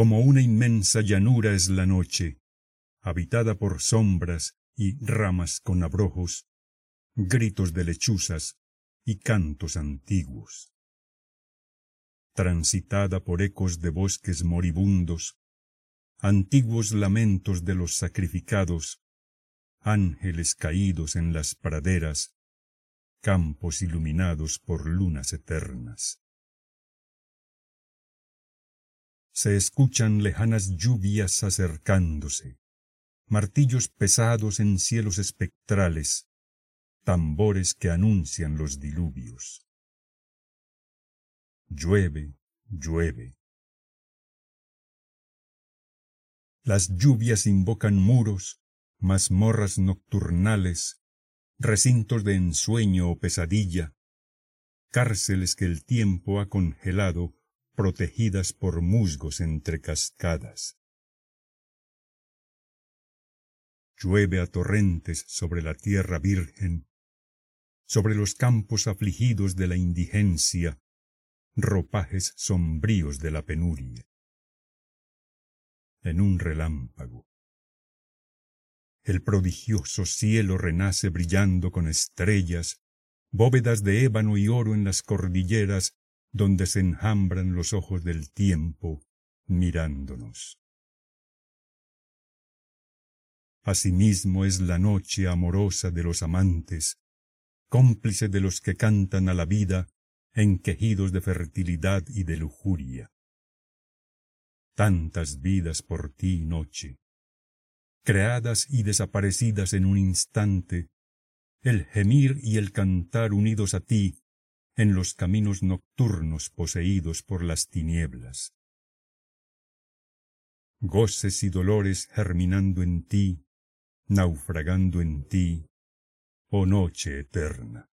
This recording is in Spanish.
Como una inmensa llanura es la noche, habitada por sombras y ramas con abrojos, gritos de lechuzas y cantos antiguos. Transitada por ecos de bosques moribundos, antiguos lamentos de los sacrificados, ángeles caídos en las praderas, campos iluminados por lunas eternas. Se escuchan lejanas lluvias acercándose, martillos pesados en cielos espectrales, tambores que anuncian los diluvios. Llueve, llueve. Las lluvias invocan muros, mazmorras nocturnales, recintos de ensueño o pesadilla, cárceles que el tiempo ha congelado, protegidas por musgos entre cascadas. Llueve a torrentes sobre la tierra virgen, sobre los campos afligidos de la indigencia, ropajes sombríos de la penuria. En un relámpago. El prodigioso cielo renace brillando con estrellas, bóvedas de ébano y oro en las cordilleras donde se enjambran los ojos del tiempo mirándonos. Asimismo es la noche amorosa de los amantes, cómplice de los que cantan a la vida en quejidos de fertilidad y de lujuria. Tantas vidas por ti, noche, creadas y desaparecidas en un instante, el gemir y el cantar unidos a ti en los caminos nocturnos poseídos por las tinieblas. Goces y dolores germinando en ti, naufragando en ti, oh noche eterna.